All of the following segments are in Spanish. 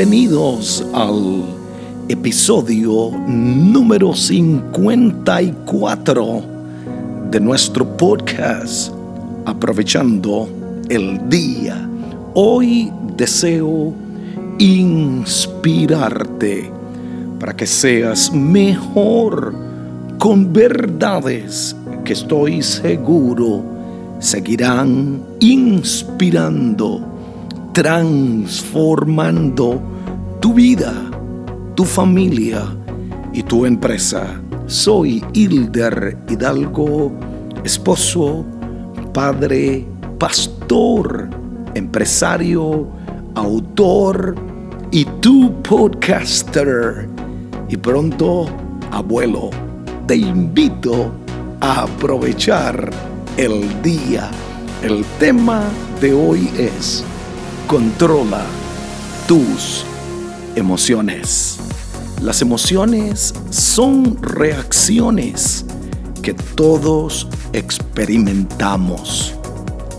bienvenidos al episodio número 54 de nuestro podcast Aprovechando el Día. Hoy deseo inspirarte para que seas mejor con verdades que estoy seguro seguirán inspirando transformando tu vida, tu familia y tu empresa. Soy Hilder Hidalgo, esposo, padre, pastor, empresario, autor y tu podcaster. Y pronto, abuelo, te invito a aprovechar el día. El tema de hoy es Controla tus emociones. Las emociones son reacciones que todos experimentamos,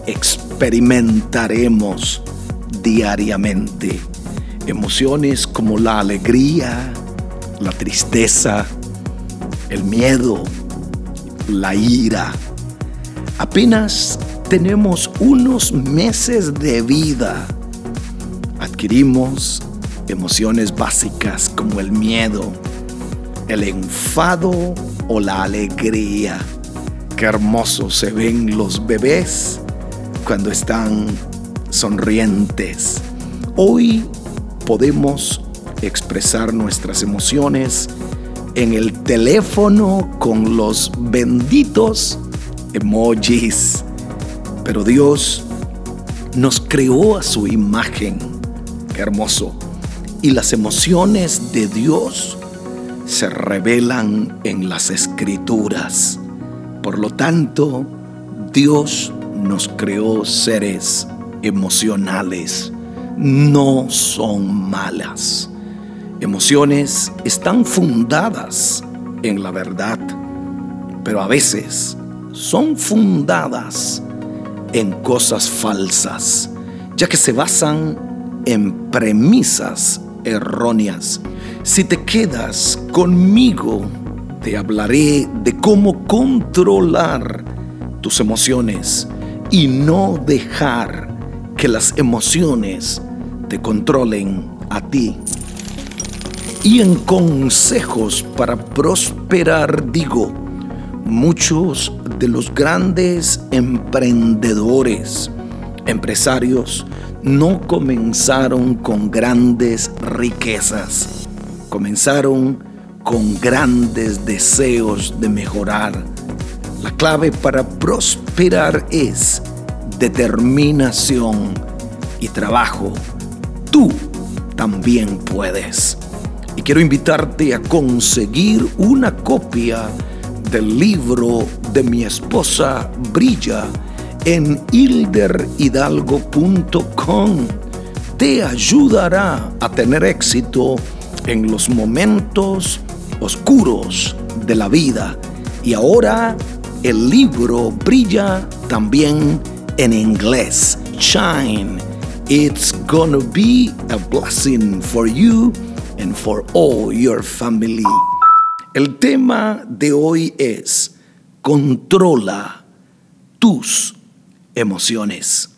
experimentaremos diariamente. Emociones como la alegría, la tristeza, el miedo, la ira. Apenas tenemos unos meses de vida adquirimos emociones básicas como el miedo, el enfado o la alegría. Qué hermosos se ven los bebés cuando están sonrientes. Hoy podemos expresar nuestras emociones en el teléfono con los benditos emojis. Pero Dios nos creó a su imagen hermoso. Y las emociones de Dios se revelan en las escrituras. Por lo tanto, Dios nos creó seres emocionales. No son malas. Emociones están fundadas en la verdad, pero a veces son fundadas en cosas falsas, ya que se basan en premisas erróneas. Si te quedas conmigo, te hablaré de cómo controlar tus emociones y no dejar que las emociones te controlen a ti. Y en consejos para prosperar digo, muchos de los grandes emprendedores, empresarios, no comenzaron con grandes riquezas, comenzaron con grandes deseos de mejorar. La clave para prosperar es determinación y trabajo. Tú también puedes. Y quiero invitarte a conseguir una copia del libro de mi esposa Brilla en hilderhidalgo.com te ayudará a tener éxito en los momentos oscuros de la vida. Y ahora el libro brilla también en inglés. Shine. It's gonna be a blessing for you and for all your family. El tema de hoy es controla tus emociones.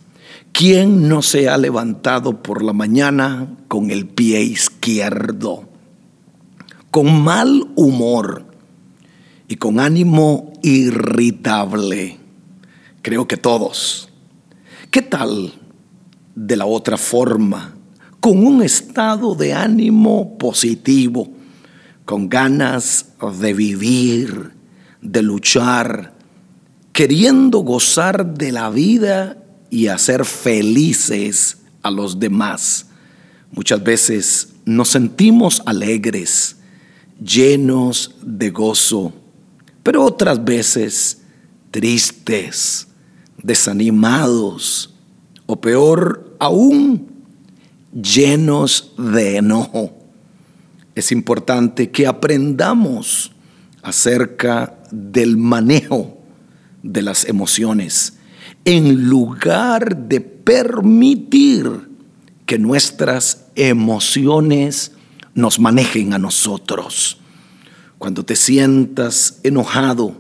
¿Quién no se ha levantado por la mañana con el pie izquierdo, con mal humor y con ánimo irritable? Creo que todos. ¿Qué tal de la otra forma? Con un estado de ánimo positivo, con ganas de vivir, de luchar, queriendo gozar de la vida y hacer felices a los demás. Muchas veces nos sentimos alegres, llenos de gozo, pero otras veces tristes, desanimados o peor aún, llenos de enojo. Es importante que aprendamos acerca del manejo de las emociones, en lugar de permitir que nuestras emociones nos manejen a nosotros. Cuando te sientas enojado,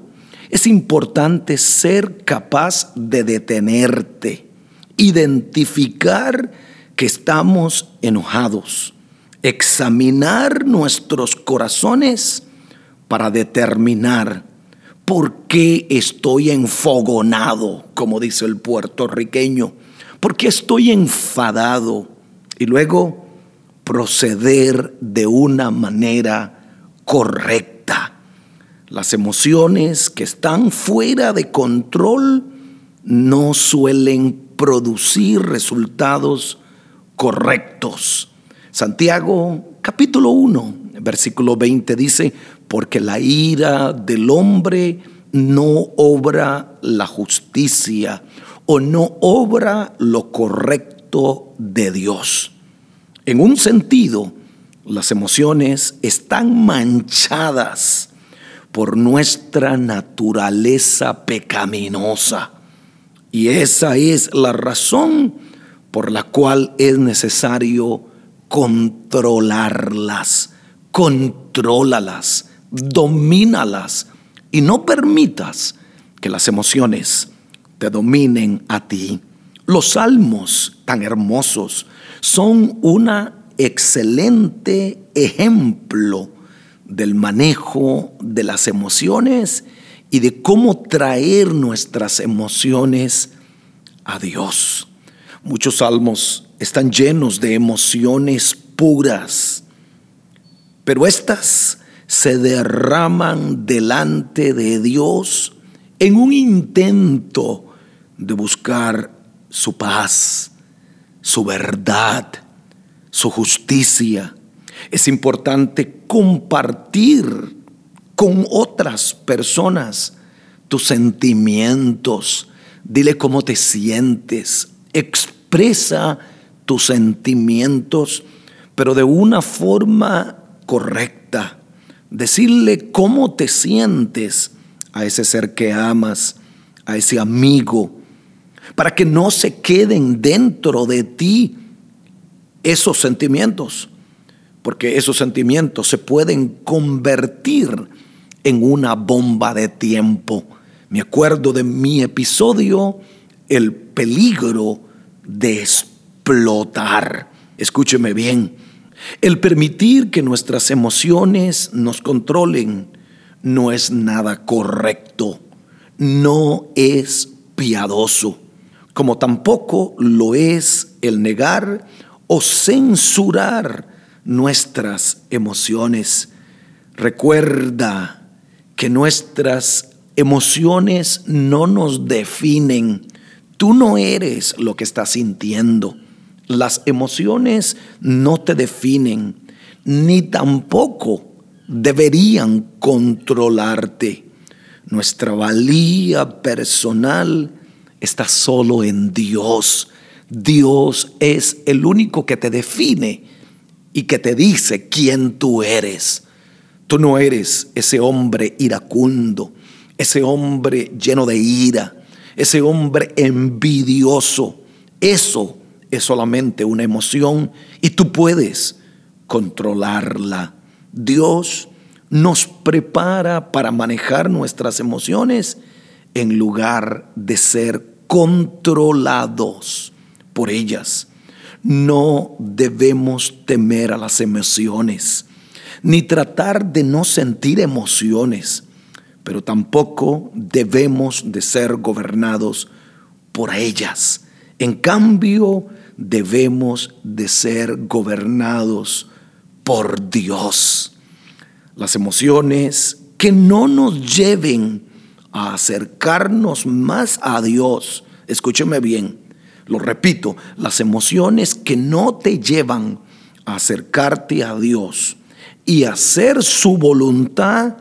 es importante ser capaz de detenerte, identificar que estamos enojados, examinar nuestros corazones para determinar por qué estoy enfogonado, como dice el puertorriqueño, por qué estoy enfadado y luego proceder de una manera correcta. Las emociones que están fuera de control no suelen producir resultados correctos. Santiago capítulo 1, versículo 20 dice, porque la ira del hombre no obra la justicia o no obra lo correcto de Dios. En un sentido, las emociones están manchadas por nuestra naturaleza pecaminosa. Y esa es la razón por la cual es necesario controlarlas. Contrólalas, domínalas y no permitas que las emociones te dominen a ti. Los salmos tan hermosos son una excelente ejemplo del manejo de las emociones y de cómo traer nuestras emociones a Dios. Muchos salmos están llenos de emociones puras, pero estas se derraman delante de Dios en un intento de buscar su paz, su verdad, su justicia. Es importante compartir con otras personas tus sentimientos. Dile cómo te sientes. Expresa tus sentimientos, pero de una forma correcta. Decirle cómo te sientes a ese ser que amas, a ese amigo, para que no se queden dentro de ti esos sentimientos, porque esos sentimientos se pueden convertir en una bomba de tiempo. Me acuerdo de mi episodio, el peligro de explotar. Escúcheme bien, el permitir que nuestras emociones nos controlen no es nada correcto, no es piadoso como tampoco lo es el negar o censurar nuestras emociones. Recuerda que nuestras emociones no nos definen. Tú no eres lo que estás sintiendo. Las emociones no te definen, ni tampoco deberían controlarte. Nuestra valía personal está solo en Dios. Dios es el único que te define y que te dice quién tú eres. Tú no eres ese hombre iracundo, ese hombre lleno de ira, ese hombre envidioso. Eso es solamente una emoción y tú puedes controlarla. Dios nos prepara para manejar nuestras emociones en lugar de ser controlados por ellas. No debemos temer a las emociones, ni tratar de no sentir emociones, pero tampoco debemos de ser gobernados por ellas. En cambio, debemos de ser gobernados por Dios. Las emociones que no nos lleven a acercarnos más a Dios, escúcheme bien, lo repito, las emociones que no te llevan a acercarte a Dios y hacer su voluntad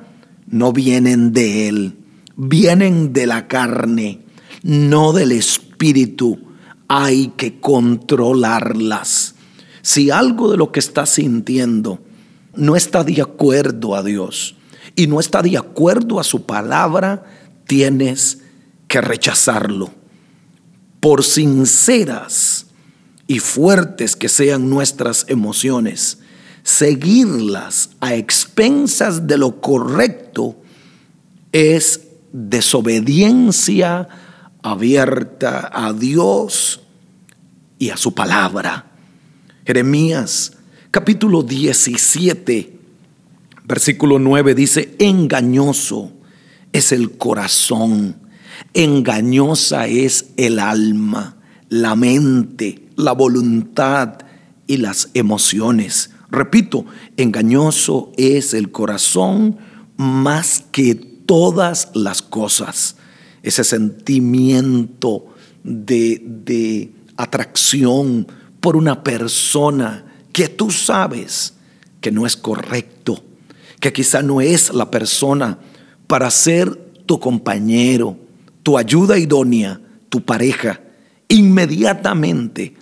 no vienen de Él, vienen de la carne, no del espíritu. Hay que controlarlas. Si algo de lo que estás sintiendo no está de acuerdo a Dios y no está de acuerdo a su palabra, tienes que rechazarlo. Por sinceras y fuertes que sean nuestras emociones, seguirlas a expensas de lo correcto es desobediencia abierta a Dios y a su palabra. Jeremías capítulo 17, versículo 9 dice, engañoso es el corazón, engañosa es el alma, la mente, la voluntad y las emociones. Repito, engañoso es el corazón más que todas las cosas. Ese sentimiento de, de atracción por una persona que tú sabes que no es correcto, que quizá no es la persona para ser tu compañero, tu ayuda idónea, tu pareja, inmediatamente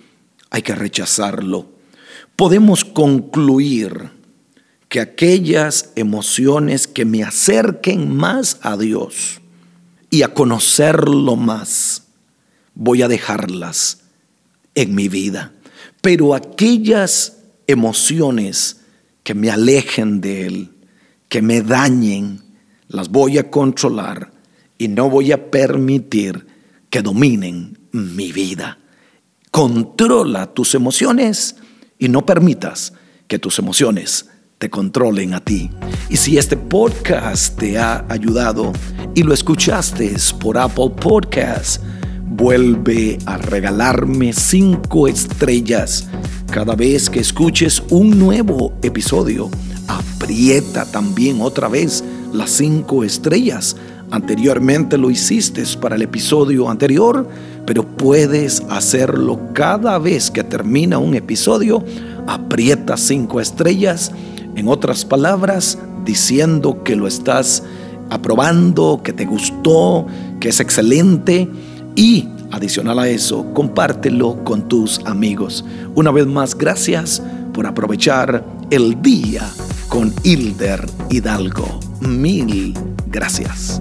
hay que rechazarlo. Podemos concluir que aquellas emociones que me acerquen más a Dios y a conocerlo más, voy a dejarlas en mi vida. Pero aquellas emociones que me alejen de Él, que me dañen, las voy a controlar y no voy a permitir que dominen mi vida. Controla tus emociones y no permitas que tus emociones te controlen a ti. Y si este podcast te ha ayudado y lo escuchaste por Apple Podcasts, vuelve a regalarme cinco estrellas cada vez que escuches un nuevo episodio. Aprieta también otra vez las cinco estrellas. Anteriormente lo hiciste para el episodio anterior, pero puedes hacerlo cada vez que termina un episodio. Aprieta cinco estrellas. En otras palabras, diciendo que lo estás aprobando, que te gustó, que es excelente y Adicional a eso, compártelo con tus amigos. Una vez más, gracias por aprovechar el día con Hilder Hidalgo. Mil gracias.